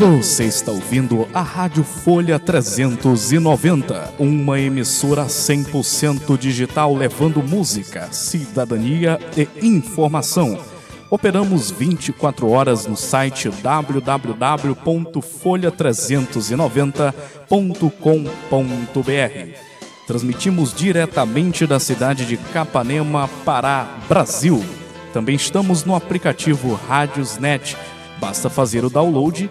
Você está ouvindo a Rádio Folha 390, uma emissora 100% digital levando música, cidadania e informação. Operamos 24 horas no site www.folha390.com.br. Transmitimos diretamente da cidade de Capanema, Pará, Brasil. Também estamos no aplicativo Rádiosnet. Basta fazer o download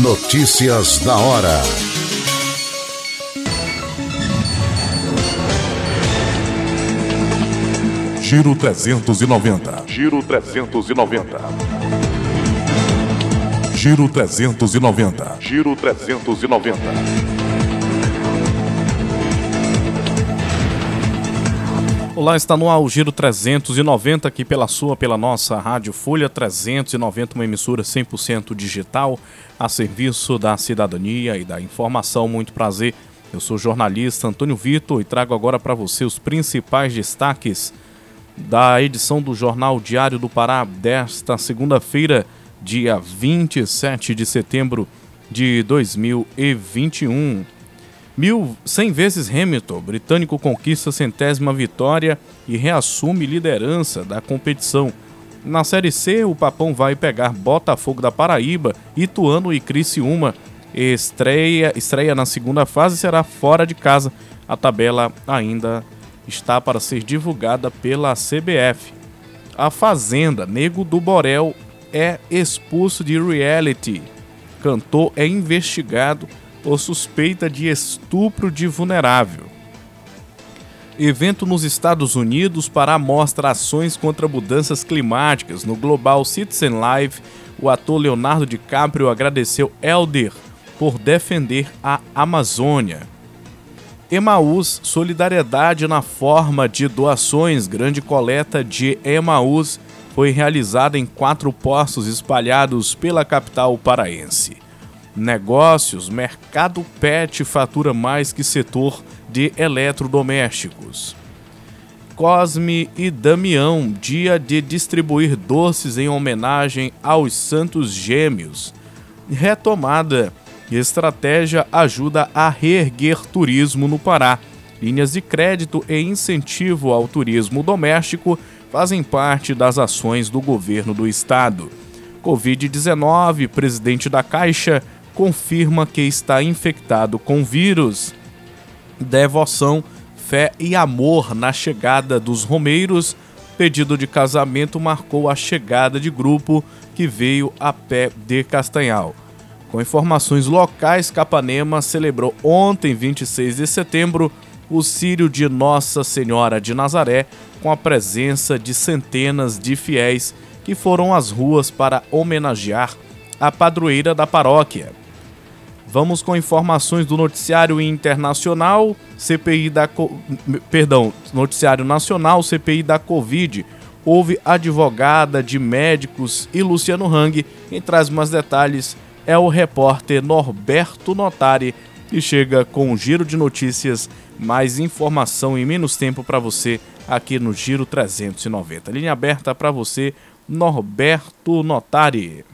Notícias da hora. Giro 390. Giro 390. Giro 390. Giro 390. Olá, está no ar o Giro 390 aqui pela sua, pela nossa Rádio Folha 390, uma emissora 100% digital a serviço da cidadania e da informação. Muito prazer. Eu sou o jornalista Antônio Vitor e trago agora para você os principais destaques da edição do Jornal Diário do Pará desta segunda-feira, dia 27 de setembro de 2021. Mil, cem vezes Hamilton, britânico conquista centésima vitória e reassume liderança da competição. Na Série C, o Papão vai pegar Botafogo da Paraíba, Ituano e Criciúma. Estreia, estreia na segunda fase será fora de casa. A tabela ainda está para ser divulgada pela CBF. A Fazenda, Nego do Borel, é expulso de reality. Cantor é investigado por suspeita de estupro de vulnerável evento nos Estados Unidos para mostra Ações contra Mudanças Climáticas. No Global Citizen Live, o ator Leonardo DiCaprio agradeceu Elder por defender a Amazônia. Emaús, solidariedade na forma de doações. Grande coleta de Emaús foi realizada em quatro postos espalhados pela capital paraense. Negócios, mercado pet fatura mais que setor de eletrodomésticos. Cosme e Damião, dia de distribuir doces em homenagem aos Santos Gêmeos. Retomada. Estratégia ajuda a reerguer turismo no Pará. Linhas de crédito e incentivo ao turismo doméstico fazem parte das ações do governo do estado. Covid-19, presidente da Caixa, confirma que está infectado com vírus devoção, fé e amor na chegada dos romeiros. Pedido de casamento marcou a chegada de grupo que veio a pé de Castanhal. Com informações locais, Capanema celebrou ontem, 26 de setembro, o Círio de Nossa Senhora de Nazaré, com a presença de centenas de fiéis que foram às ruas para homenagear a padroeira da paróquia. Vamos com informações do noticiário internacional, CPI da perdão, noticiário nacional, CPI da Covid. Houve advogada de médicos e Luciano Hang. Quem traz mais detalhes é o repórter Norberto Notari e chega com um giro de notícias, mais informação e menos tempo para você aqui no Giro 390. Linha aberta para você, Norberto Notari.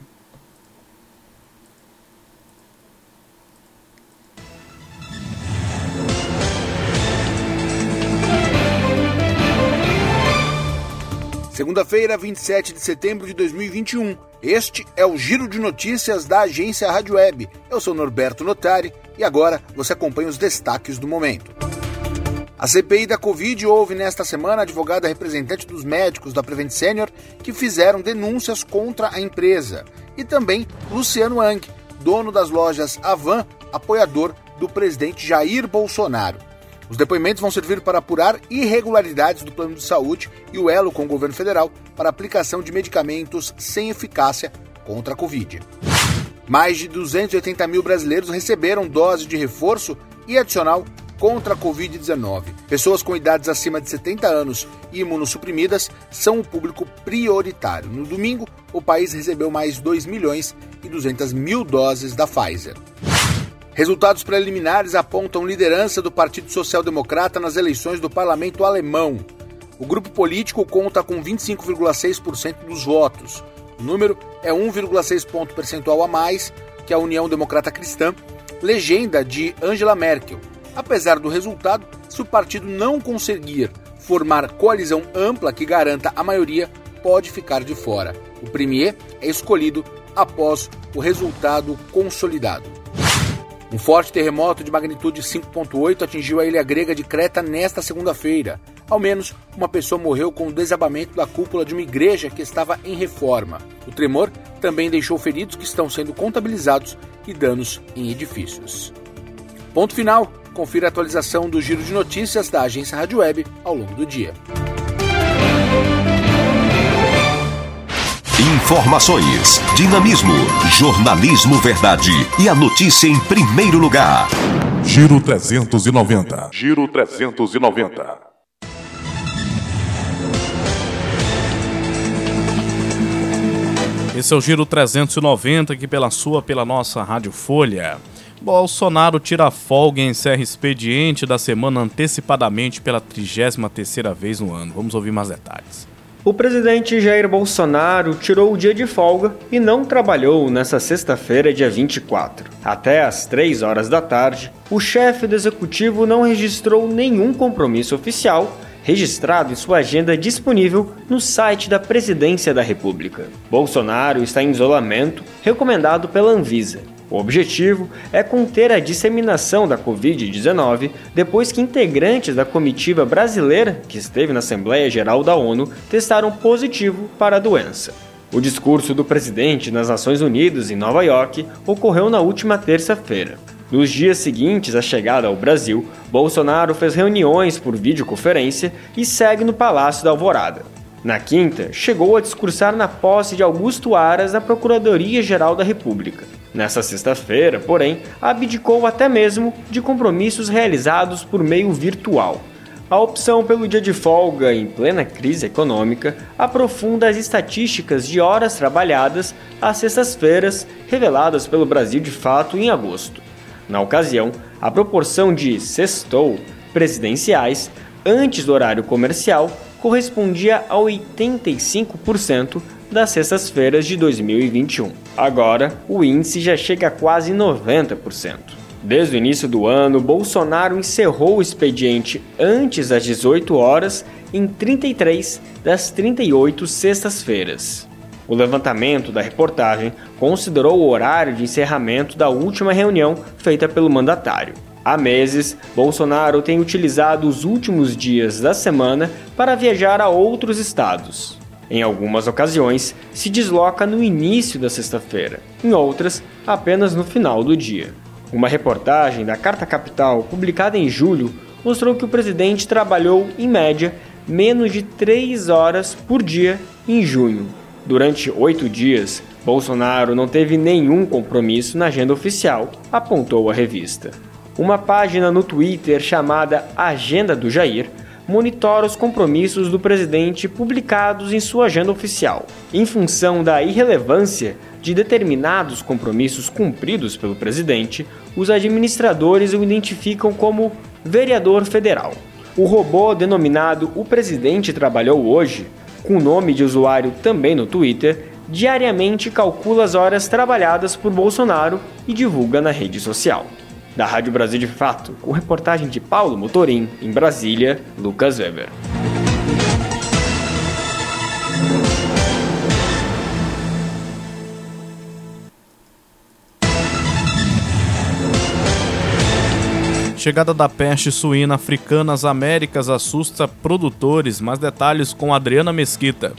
Segunda-feira, 27 de setembro de 2021. Este é o Giro de Notícias da agência Rádio Web. Eu sou Norberto Notari e agora você acompanha os destaques do momento. A CPI da Covid houve nesta semana advogada representante dos médicos da Prevent Senior que fizeram denúncias contra a empresa. E também Luciano Ang, dono das lojas Avan, apoiador do presidente Jair Bolsonaro. Os depoimentos vão servir para apurar irregularidades do plano de saúde e o elo com o governo federal para aplicação de medicamentos sem eficácia contra a Covid. Mais de 280 mil brasileiros receberam dose de reforço e adicional contra a Covid-19. Pessoas com idades acima de 70 anos e imunossuprimidas são o público prioritário. No domingo, o país recebeu mais 2 milhões e 200 mil doses da Pfizer. Resultados preliminares apontam liderança do Partido Social Democrata nas eleições do parlamento alemão. O grupo político conta com 25,6% dos votos. O número é 1,6 ponto percentual a mais que a União Democrata Cristã, legenda de Angela Merkel. Apesar do resultado, se o partido não conseguir formar coalizão ampla que garanta a maioria, pode ficar de fora. O premier é escolhido após o resultado consolidado. Um forte terremoto de magnitude 5.8 atingiu a ilha grega de Creta nesta segunda-feira. Ao menos uma pessoa morreu com o desabamento da cúpula de uma igreja que estava em reforma. O tremor também deixou feridos que estão sendo contabilizados e danos em edifícios. Ponto final. Confira a atualização do giro de notícias da agência Rádio Web ao longo do dia. Informações, dinamismo, jornalismo verdade e a notícia em primeiro lugar. Giro 390. Giro 390. Esse é o Giro 390 aqui pela sua, pela nossa Rádio Folha. Bolsonaro tira folga e encerra expediente da semana antecipadamente pela 33ª vez no ano. Vamos ouvir mais detalhes. O presidente Jair Bolsonaro tirou o dia de folga e não trabalhou nessa sexta-feira, dia 24. Até às 3 horas da tarde, o chefe do executivo não registrou nenhum compromisso oficial registrado em sua agenda disponível no site da Presidência da República. Bolsonaro está em isolamento, recomendado pela Anvisa. O objetivo é conter a disseminação da Covid-19 depois que integrantes da comitiva brasileira, que esteve na Assembleia Geral da ONU, testaram positivo para a doença. O discurso do presidente nas Nações Unidas em Nova York ocorreu na última terça-feira. Nos dias seguintes à chegada ao Brasil, Bolsonaro fez reuniões por videoconferência e segue no Palácio da Alvorada. Na quinta, chegou a discursar na posse de Augusto Aras na Procuradoria-Geral da República. Nessa sexta-feira, porém, abdicou até mesmo de compromissos realizados por meio virtual. A opção pelo dia de folga em plena crise econômica aprofunda as estatísticas de horas trabalhadas às sextas-feiras reveladas pelo Brasil de Fato em agosto. Na ocasião, a proporção de sextou presidenciais antes do horário comercial correspondia a 85% das sextas-feiras de 2021. Agora, o índice já chega a quase 90%. Desde o início do ano, Bolsonaro encerrou o expediente antes das 18 horas em 33 das 38 sextas-feiras. O levantamento da reportagem considerou o horário de encerramento da última reunião feita pelo mandatário. Há meses, Bolsonaro tem utilizado os últimos dias da semana para viajar a outros estados. Em algumas ocasiões, se desloca no início da sexta-feira, em outras, apenas no final do dia. Uma reportagem da Carta Capital, publicada em julho, mostrou que o presidente trabalhou, em média, menos de três horas por dia em junho, Durante oito dias, Bolsonaro não teve nenhum compromisso na agenda oficial, apontou a revista. Uma página no Twitter chamada Agenda do Jair monitora os compromissos do presidente publicados em sua agenda oficial. Em função da irrelevância de determinados compromissos cumpridos pelo presidente, os administradores o identificam como vereador federal. O robô denominado O Presidente Trabalhou Hoje com nome de usuário também no Twitter, diariamente calcula as horas trabalhadas por Bolsonaro e divulga na rede social. Da Rádio Brasil de Fato, com reportagem de Paulo Motorim, em Brasília, Lucas Weber. Chegada da peste suína africana às Américas assusta produtores. Mais detalhes com Adriana Mesquita.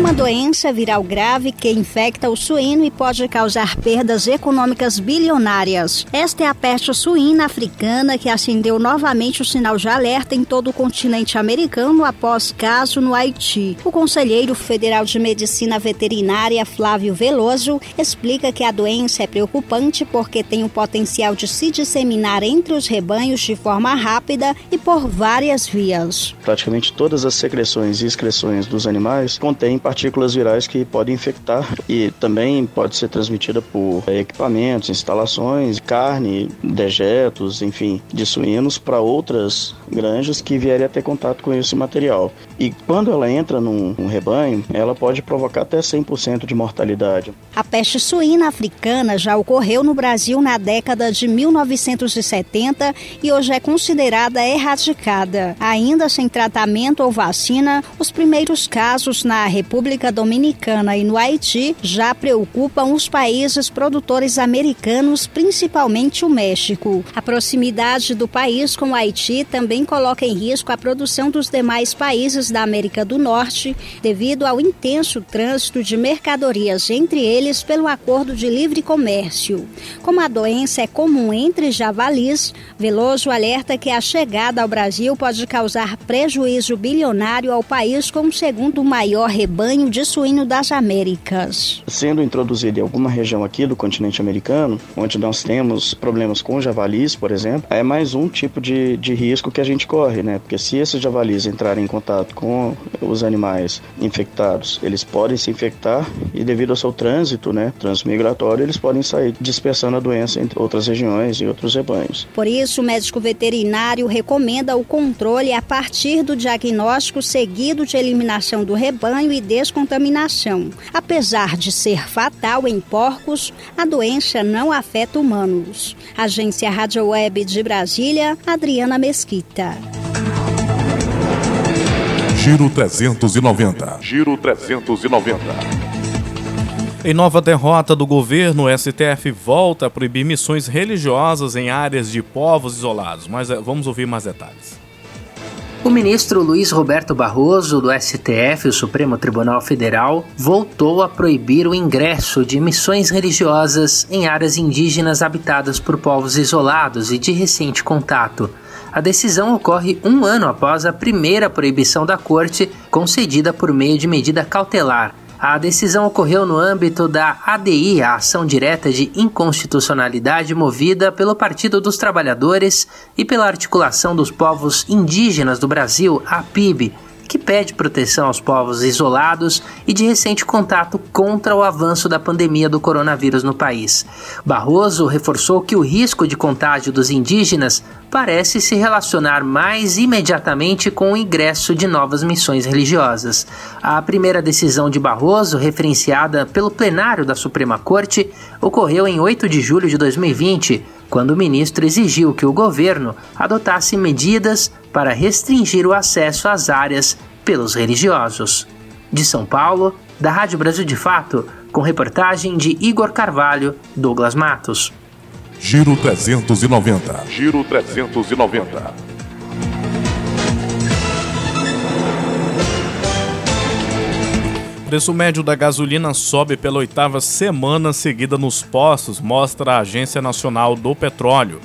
Uma doença viral grave que infecta o suíno e pode causar perdas econômicas bilionárias. Esta é a peste suína africana que acendeu novamente o sinal de alerta em todo o continente americano após caso no Haiti. O conselheiro federal de medicina veterinária Flávio Veloso explica que a doença é preocupante porque tem o potencial de se disseminar entre os rebanhos de forma rápida e por várias vias. Praticamente todas as secreções e excreções dos animais contêm partículas virais que podem infectar e também pode ser transmitida por equipamentos, instalações, carne, dejetos, enfim, de suínos para outras granjas que vierem a ter contato com esse material. E quando ela entra num, num rebanho, ela pode provocar até 100% de mortalidade. A peste suína africana já ocorreu no Brasil na década de 1970 e hoje é considerada erradicada. Ainda sem tratamento ou vacina, os primeiros casos na República República Dominicana e no Haiti já preocupam os países produtores americanos, principalmente o México. A proximidade do país com o Haiti também coloca em risco a produção dos demais países da América do Norte, devido ao intenso trânsito de mercadorias entre eles pelo acordo de livre comércio. Como a doença é comum entre javalis, Veloso alerta que a chegada ao Brasil pode causar prejuízo bilionário ao país com o segundo maior rebanho rebanho de suíno das Américas. Sendo introduzido em alguma região aqui do continente americano, onde nós temos problemas com javalis, por exemplo, é mais um tipo de, de risco que a gente corre, né? Porque se esses javalis entrarem em contato com os animais infectados, eles podem se infectar e devido ao seu trânsito, né, transmigratório, eles podem sair dispersando a doença entre outras regiões e outros rebanhos. Por isso, o médico veterinário recomenda o controle a partir do diagnóstico seguido de eliminação do rebanho e descontaminação. Apesar de ser fatal em porcos, a doença não afeta humanos. Agência Rádio Web de Brasília, Adriana Mesquita. Giro 390. Giro 390. Em nova derrota do governo, o STF volta a proibir missões religiosas em áreas de povos isolados. Mas eh, vamos ouvir mais detalhes. O ministro Luiz Roberto Barroso, do STF, o Supremo Tribunal Federal, voltou a proibir o ingresso de missões religiosas em áreas indígenas habitadas por povos isolados e de recente contato. A decisão ocorre um ano após a primeira proibição da corte, concedida por meio de medida cautelar, a decisão ocorreu no âmbito da ADI, a ação direta de inconstitucionalidade movida pelo Partido dos Trabalhadores e pela Articulação dos Povos Indígenas do Brasil, a PIB, que pede proteção aos povos isolados e de recente contato contra o avanço da pandemia do coronavírus no país. Barroso reforçou que o risco de contágio dos indígenas parece se relacionar mais imediatamente com o ingresso de novas missões religiosas. A primeira decisão de Barroso, referenciada pelo plenário da Suprema Corte, ocorreu em 8 de julho de 2020 quando o ministro exigiu que o governo adotasse medidas para restringir o acesso às áreas pelos religiosos. De São Paulo, da Rádio Brasil de Fato, com reportagem de Igor Carvalho, Douglas Matos. Giro 390. Giro 390. Preço médio da gasolina sobe pela oitava semana seguida nos postos, mostra a Agência Nacional do Petróleo.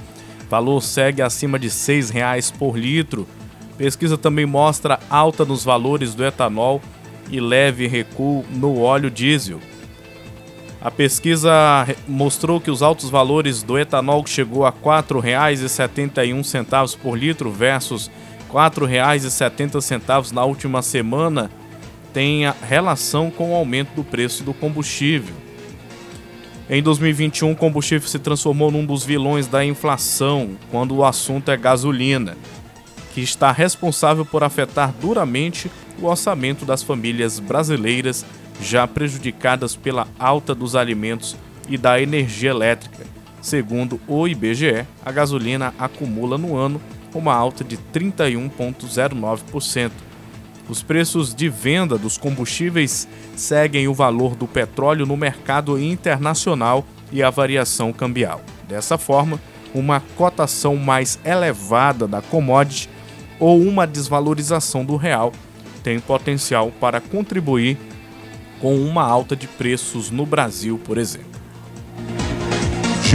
Valor segue acima de R$ 6,00 por litro. Pesquisa também mostra alta nos valores do etanol e leve recuo no óleo diesel. A pesquisa mostrou que os altos valores do etanol chegou a R$ 4,71 por litro versus R$ 4,70 na última semana tenha relação com o aumento do preço do combustível. Em 2021, o combustível se transformou num dos vilões da inflação, quando o assunto é gasolina, que está responsável por afetar duramente o orçamento das famílias brasileiras já prejudicadas pela alta dos alimentos e da energia elétrica. Segundo o IBGE, a gasolina acumula no ano uma alta de 31,09%, os preços de venda dos combustíveis seguem o valor do petróleo no mercado internacional e a variação cambial. Dessa forma, uma cotação mais elevada da commodity ou uma desvalorização do real tem potencial para contribuir com uma alta de preços no Brasil, por exemplo.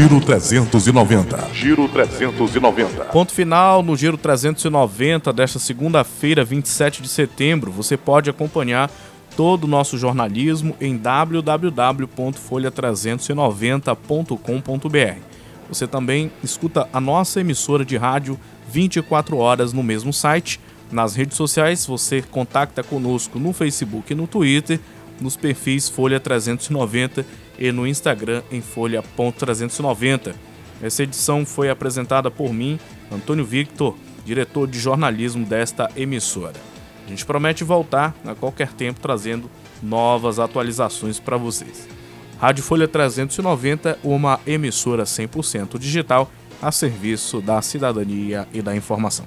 Giro 390. Giro 390. Ponto final no Giro 390 desta segunda-feira, 27 de setembro. Você pode acompanhar todo o nosso jornalismo em www.folha390.com.br. Você também escuta a nossa emissora de rádio 24 horas no mesmo site. Nas redes sociais, você contacta conosco no Facebook e no Twitter, nos perfis Folha 390 e no Instagram em folha.390. Essa edição foi apresentada por mim, Antônio Victor, diretor de jornalismo desta emissora. A gente promete voltar a qualquer tempo trazendo novas atualizações para vocês. Rádio Folha 390, uma emissora 100% digital a serviço da cidadania e da informação.